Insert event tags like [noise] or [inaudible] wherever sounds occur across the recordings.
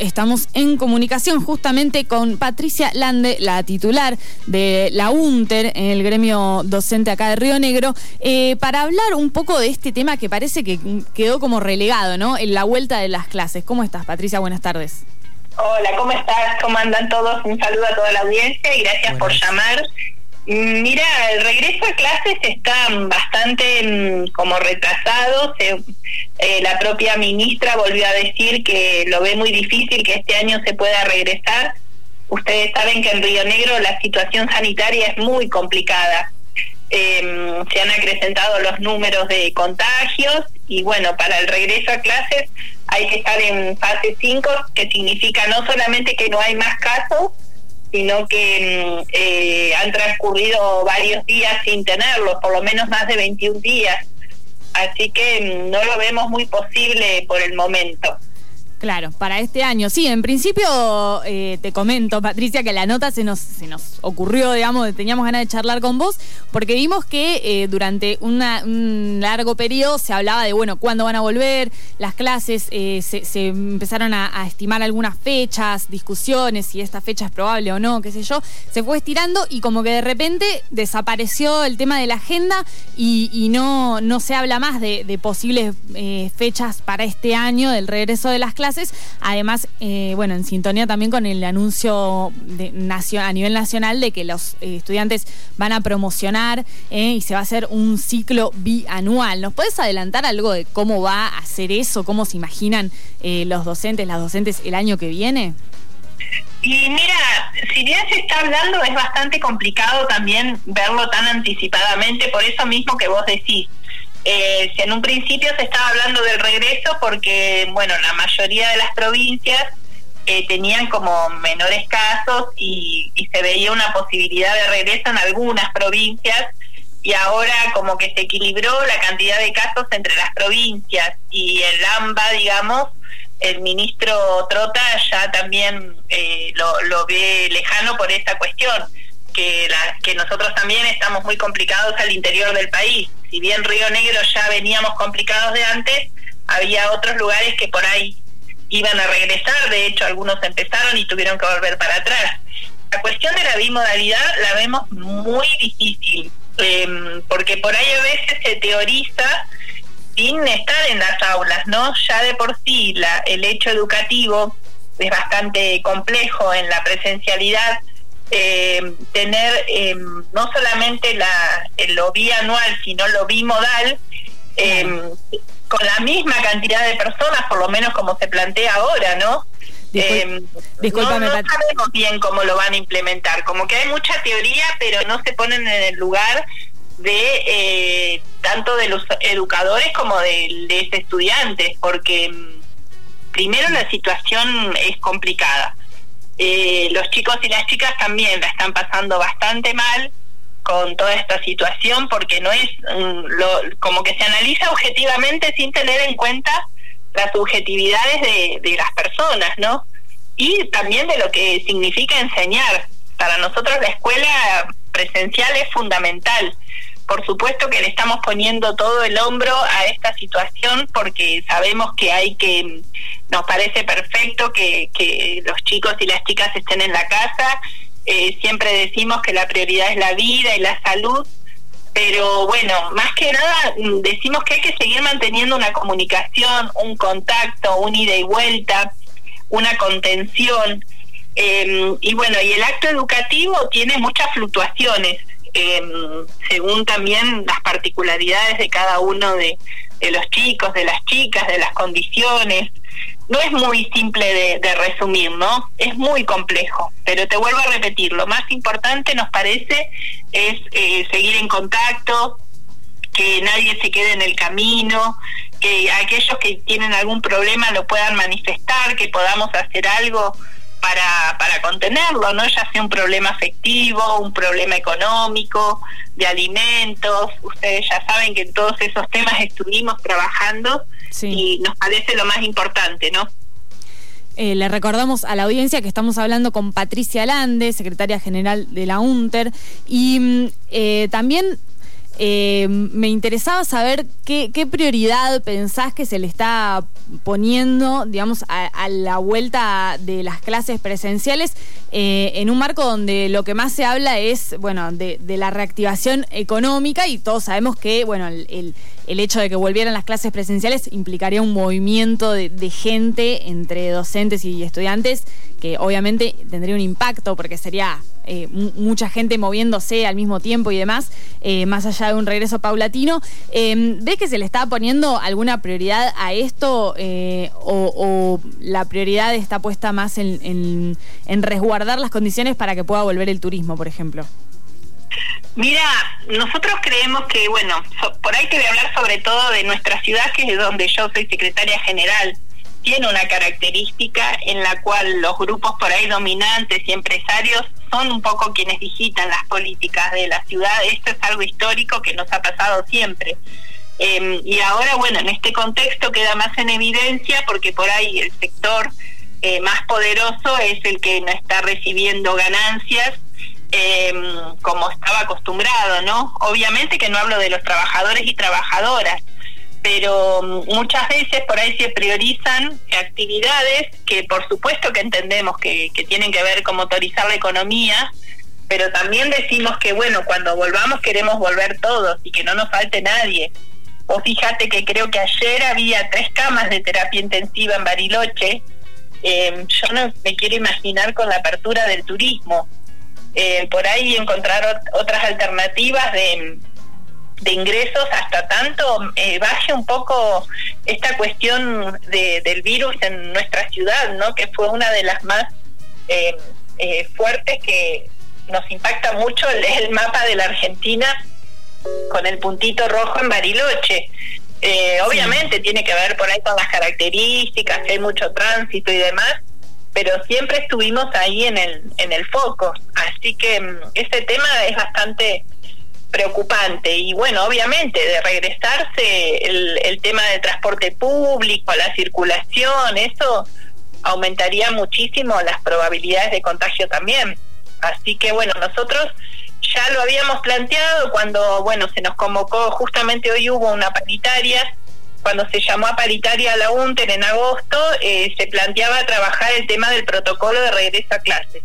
estamos en comunicación justamente con Patricia Lande, la titular de la UNTER en el gremio docente acá de Río Negro, eh, para hablar un poco de este tema que parece que quedó como relegado, ¿no? En la vuelta de las clases. ¿Cómo estás, Patricia? Buenas tardes. Hola, ¿cómo estás? ¿Cómo andan todos? Un saludo a toda la audiencia y gracias por llamar. Mm, mira, el regreso a clases está bastante mm, como retrasado. Eh, la propia ministra volvió a decir que lo ve muy difícil que este año se pueda regresar. Ustedes saben que en Río Negro la situación sanitaria es muy complicada. Em, se han acrecentado los números de contagios y bueno, para el regreso a clases hay que estar en fase 5, que significa no solamente que no hay más casos, sino que mm, eh, han transcurrido varios días sin tenerlos, por lo menos más de 21 días. Así que mm, no lo vemos muy posible por el momento. Claro, para este año. Sí, en principio eh, te comento, Patricia, que la nota se nos, se nos ocurrió, digamos, teníamos ganas de charlar con vos, porque vimos que eh, durante un largo periodo se hablaba de, bueno, cuándo van a volver, las clases, eh, se, empezaron a, estimar algunas fechas, discusiones, si esta fecha es probable o no, qué sé yo, se fue estirando y como que de repente desapareció el tema de la agenda y, no, no se habla más de posibles fechas para este año del regreso de las clases Además, eh, bueno, en sintonía también con el anuncio a nivel nacional de que los eh, estudiantes van a promocionar eh, y se va a hacer un ciclo bianual. ¿Nos puedes adelantar algo de cómo va a hacer eso? ¿Cómo se imaginan los docentes, las docentes el año que viene? Y mira, si bien se está hablando, es bastante complicado también verlo tan anticipadamente, por eso mismo que vos decís. Eh, en un principio se estaba hablando del regreso porque, bueno, la mayoría de las provincias eh, tenían como menores casos y, se veía una posibilidad de regreso en algunas provincias y ahora como que se equilibró la cantidad de casos entre las provincias y el AMBA, digamos, el ministro Trota ya también eh, lo, ve lejano por esta cuestión que nosotros también estamos muy complicados al interior del país. Si bien Río Negro ya veníamos complicados de antes, había otros lugares que por ahí iban a regresar, de hecho algunos empezaron y tuvieron que volver para atrás. La cuestión de la bimodalidad la vemos muy difícil, em, porque por ahí a veces se teoriza sin estar en las aulas, ¿no? Ya de por sí el hecho educativo es bastante complejo en la presencialidad eh, tener eh, no solamente la, lo bianual, sino lo bimodal, eh, con la misma cantidad de personas, por lo menos como se plantea ahora, ¿no? Eh, no, sabemos bien cómo lo van a implementar, como que hay mucha teoría, pero no se ponen en el lugar de tanto de los educadores como de, de estudiantes, porque mm, primero la situación es complicada. Los chicos y las chicas también la están pasando bastante mal con toda esta situación porque no es mm, lo, como que se analiza objetivamente sin tener en cuenta las subjetividades de, de las personas, ¿no? Y también de lo que significa enseñar. Para nosotros la escuela presencial es fundamental por supuesto que le estamos poniendo todo el hombro a esta situación porque sabemos que hay que, nos parece perfecto que, que los chicos y las chicas estén en la casa. Eh, siempre decimos que la prioridad es la vida y la salud, pero bueno, más que nada mm, decimos que hay que seguir manteniendo una comunicación, un contacto, un ida y vuelta, una contención. Eh, y bueno, y el acto educativo tiene muchas fluctuaciones. Em, según también las particularidades de cada uno de, los chicos, de las chicas, de las condiciones. No es muy simple de, resumir, ¿no? Es muy complejo, pero te vuelvo a repetir, lo más importante nos parece es eh, seguir en contacto, que nadie se quede en el camino, que aquellos que tienen algún problema lo puedan manifestar, que podamos hacer algo para, para contenerlo, ¿no? Ya sea un problema afectivo, un problema económico, de alimentos. Ustedes ya saben que en todos esos temas estuvimos trabajando y nos parece lo más importante, ¿no? Eh, le recordamos a la audiencia que estamos hablando con Patricia Lande, secretaria general de la UNTER, y mm, eh, también Eh, me interesaba saber qué, prioridad pensás que se le está poniendo, digamos, a, la vuelta de las clases presenciales eh, en un marco donde lo que más se habla es, bueno, de, la reactivación económica y todos sabemos que, bueno, el, hecho de que volvieran las clases presenciales implicaría un movimiento de, gente entre docentes y estudiantes que obviamente tendría un impacto porque sería eh, mucha gente moviéndose al mismo tiempo y demás, eh, más allá de un regreso paulatino. Eh, ¿Ves que se le está poniendo alguna prioridad a esto o, la prioridad está puesta más en, resguardar las condiciones para que pueda volver el turismo, por ejemplo? Mira, nosotros creemos que, bueno, por ahí te hablar sobre todo de nuestra ciudad, que es donde yo soy secretaria general tiene una característica en la cual los grupos por ahí dominantes y empresarios son un poco quienes digitan las políticas de la ciudad. Esto es algo histórico que nos ha pasado siempre. Em, y ahora, bueno, en este contexto queda más en evidencia porque por ahí el sector eh, más poderoso es el que no está recibiendo ganancias em, como estaba acostumbrado, ¿no? Obviamente que no hablo de los trabajadores y trabajadoras, pero mm, muchas veces por ahí se priorizan actividades que por supuesto que entendemos que, tienen que ver con motorizar la economía, pero también decimos que bueno, cuando volvamos queremos volver todos y que no nos falte nadie. O fíjate que creo que ayer había tres camas de terapia intensiva en Bariloche. Eh, yo no me quiero imaginar con la apertura del turismo. Eh, por ahí encontrar otras alternativas de, de ingresos hasta tanto eh, baje un poco esta cuestión de, del virus en nuestra ciudad, ¿no? Que fue una de las más eh, eh, fuertes que nos impacta mucho el, mapa de la Argentina con el puntito rojo en Bariloche. Obviamente tiene que ver por ahí con las características, que hay mucho tránsito y demás, pero siempre estuvimos ahí en el, en el foco. Así que mm, ese tema es bastante preocupante. Y bueno, obviamente, de regresarse el, el tema del transporte público, la circulación, eso aumentaría muchísimo las probabilidades de contagio también. Así que bueno, nosotros ya lo habíamos planteado cuando, bueno, se nos convocó, justamente hoy hubo una paritaria, cuando se llamó a paritaria a la UNTER en agosto, eh, se planteaba trabajar el tema del protocolo de regreso a clases.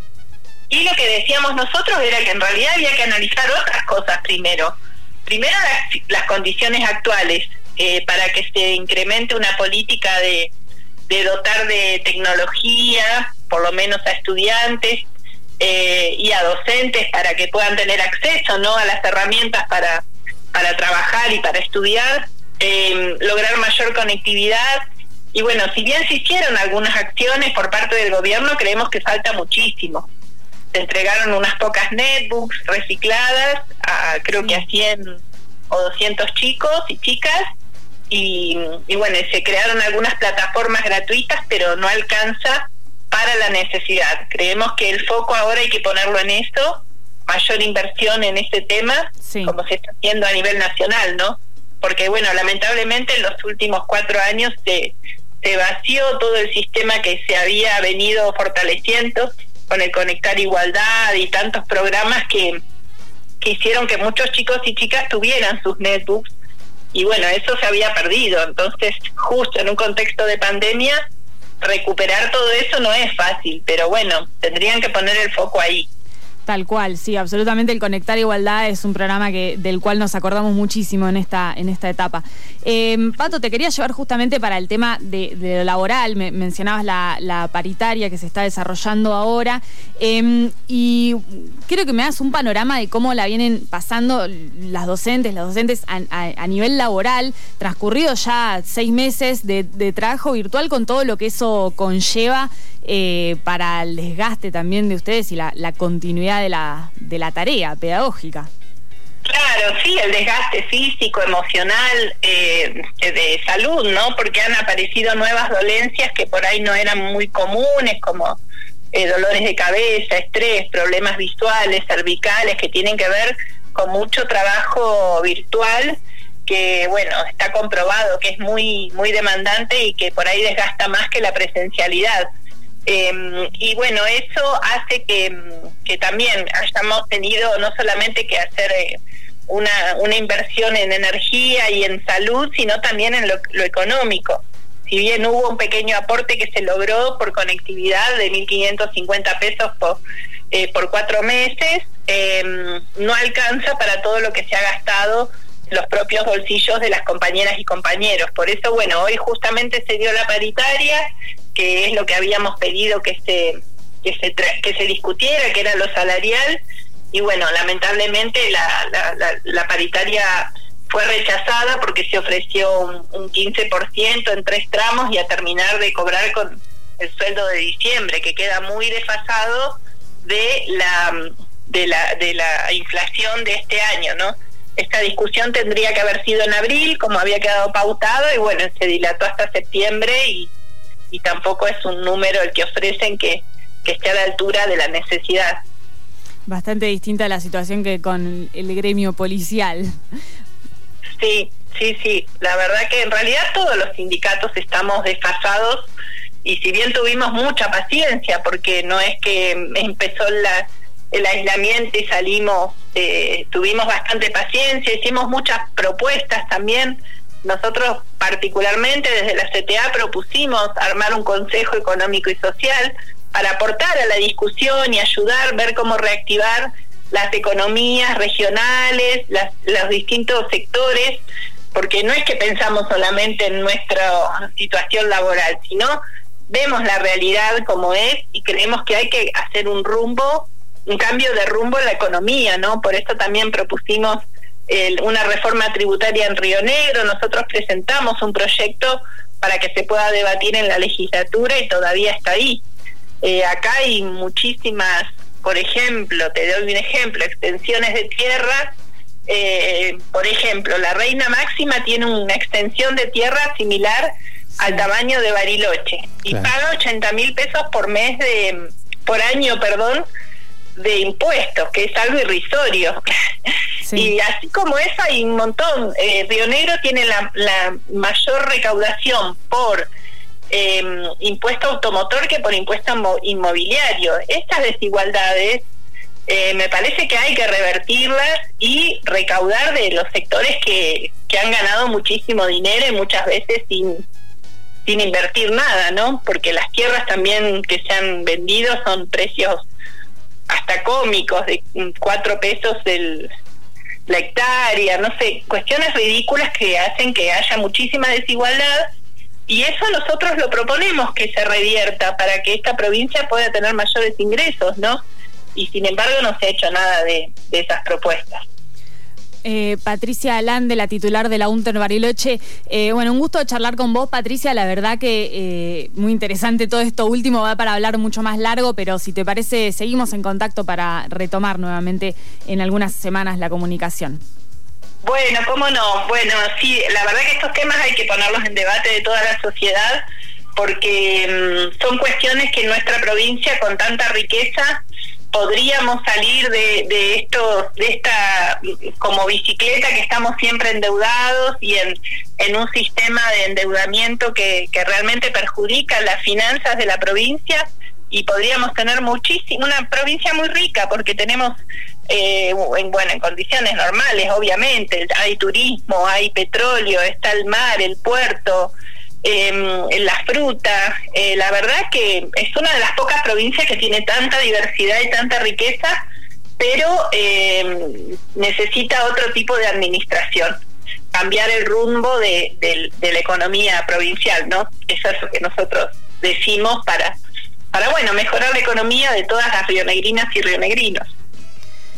Y lo que decíamos nosotros era que en realidad había que analizar otras cosas primero. Primero las, condiciones actuales eh, para que se incremente una política de, dotar de tecnología, por lo menos a estudiantes eh, y a docentes para que puedan tener acceso ¿no? a las herramientas para, para trabajar y para estudiar, eh, lograr mayor conectividad. Y bueno, si bien se hicieron algunas acciones por parte del gobierno, creemos que falta muchísimo se entregaron unas pocas netbooks recicladas, a, creo que a 100 o 200 chicos y chicas, y, bueno, se crearon algunas plataformas gratuitas, pero no alcanza para la necesidad. Creemos que el foco ahora hay que ponerlo en eso, mayor inversión en este tema, como se está haciendo a nivel nacional, ¿no? Porque bueno, lamentablemente en los últimos cuatro años se, se vació todo el sistema que se había venido fortaleciendo con el Conectar Igualdad y tantos programas que, que hicieron que muchos chicos y chicas tuvieran sus netbooks y bueno, eso se había perdido. Entonces, justo en un contexto de pandemia, recuperar todo eso no es fácil, pero bueno, tendrían que poner el foco ahí. Tal cual, sí, absolutamente. El Conectar Igualdad es un programa que, del cual nos acordamos muchísimo en esta, en esta etapa. Em, Pato, te quería llevar justamente para el tema de, lo laboral, me, mencionabas la, paritaria que se está desarrollando ahora, em, y quiero que me hagas un panorama de cómo la vienen pasando las docentes, las docentes a, nivel laboral, transcurrido ya seis meses de, de trabajo virtual con todo lo que eso conlleva eh, para el desgaste también de ustedes y la, continuidad de la, de la tarea pedagógica. Claro, sí, el desgaste físico, emocional, eh, de salud, ¿no? Porque han aparecido nuevas dolencias que por ahí no eran muy comunes, como eh, dolores de cabeza, estrés, problemas visuales, cervicales, que tienen que ver con mucho trabajo virtual que bueno está comprobado que es muy muy demandante y que por ahí desgasta más que la presencialidad Em, y bueno, eso hace que, que, también hayamos tenido no solamente que hacer eh, una, una inversión en energía y en salud, sino también en lo, económico. Si bien hubo un pequeño aporte que se logró por conectividad de 1.550 pesos por, eh, por cuatro meses, em, no alcanza para todo lo que se ha gastado los propios bolsillos de las compañeras y compañeros. Por eso, bueno, hoy justamente se dio la paritaria, que es lo que habíamos pedido que se que se que se discutiera, que era lo salarial, y bueno, lamentablemente la, la, paritaria fue rechazada porque se ofreció un, un 15% en tres tramos y a terminar de cobrar con el sueldo de diciembre, que queda muy desfasado de la, de la, de la inflación de este año, ¿no? Esta discusión tendría que haber sido en abril, como había quedado pautado, y bueno, se dilató hasta septiembre y, y tampoco es un número el que ofrecen que, que esté a la altura de la necesidad bastante distinta la situación que con el gremio policial. Sí, sí, sí. La verdad que en realidad todos los sindicatos estamos desfasados y si bien tuvimos mucha paciencia, porque no es que empezó la, el aislamiento y salimos, eh, tuvimos bastante paciencia, hicimos muchas propuestas también. Nosotros particularmente desde la CTA propusimos armar un Consejo Económico y Social para aportar a la discusión y ayudar, ver cómo reactivar las economías regionales, los distintos sectores, porque no es que pensamos solamente en nuestra situación laboral, sino vemos la realidad como es y creemos que hay que hacer un rumbo, un cambio de rumbo en la economía, ¿no? Por eso también propusimos una reforma tributaria en Río Negro, nosotros presentamos un proyecto para que se pueda debatir en la legislatura y todavía está ahí. Eh, acá hay muchísimas, por ejemplo, te doy un ejemplo, extensiones de tierra. Eh, por ejemplo, la Reina Máxima tiene una extensión de tierra similar al tamaño de Bariloche y paga 80 mil pesos por mes de, por año, perdón, de impuestos, que es algo irrisorio. [laughs] Y así como eso hay un montón. Eh, Río Negro tiene la, la mayor recaudación por eh, impuesto automotor que por impuesto inmobiliario. Estas desigualdades eh, me parece que hay que revertirlas y recaudar de los sectores que, que han ganado muchísimo dinero y muchas veces sin, sin invertir nada, ¿no? Porque las tierras también que se han vendido son precios hasta cómicos, de cuatro pesos el, la hectárea, no sé, cuestiones ridículas que hacen que haya muchísima desigualdad y eso nosotros lo proponemos que se revierta para que esta provincia pueda tener mayores ingresos, ¿no? Y sin embargo no se ha hecho nada de, esas propuestas. Eh, Patricia Alande, la titular de la UNTER Bariloche. Eh, bueno, un gusto charlar con vos, Patricia. La verdad que eh, muy interesante todo esto último, va para hablar mucho más largo, pero si te parece, seguimos en contacto para retomar nuevamente en algunas semanas la comunicación. Bueno, cómo no. Bueno, sí, la verdad que estos temas hay que ponerlos en debate de toda la sociedad porque mm, son cuestiones que en nuestra provincia con tanta riqueza podríamos salir de, de esto, de esta como bicicleta que estamos siempre endeudados y en, un sistema de endeudamiento que, que realmente perjudica las finanzas de la provincia y podríamos tener muchísimo, una provincia muy rica porque tenemos eh, en, bueno, en condiciones normales, obviamente, hay turismo, hay petróleo, está el mar, el puerto, eh, la fruta. Eh, la verdad que es una de las pocas provincias que tiene tanta diversidad y tanta riqueza, pero em, necesita otro tipo de administración cambiar el rumbo de, de, la economía provincial, ¿no? Eso es lo que nosotros decimos para, para bueno, mejorar la economía de todas las rionegrinas y rionegrinos.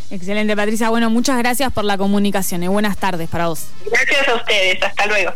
Excelente, Patricia. Bueno, muchas gracias por la comunicación y buenas tardes para vos. Gracias a ustedes. Hasta luego.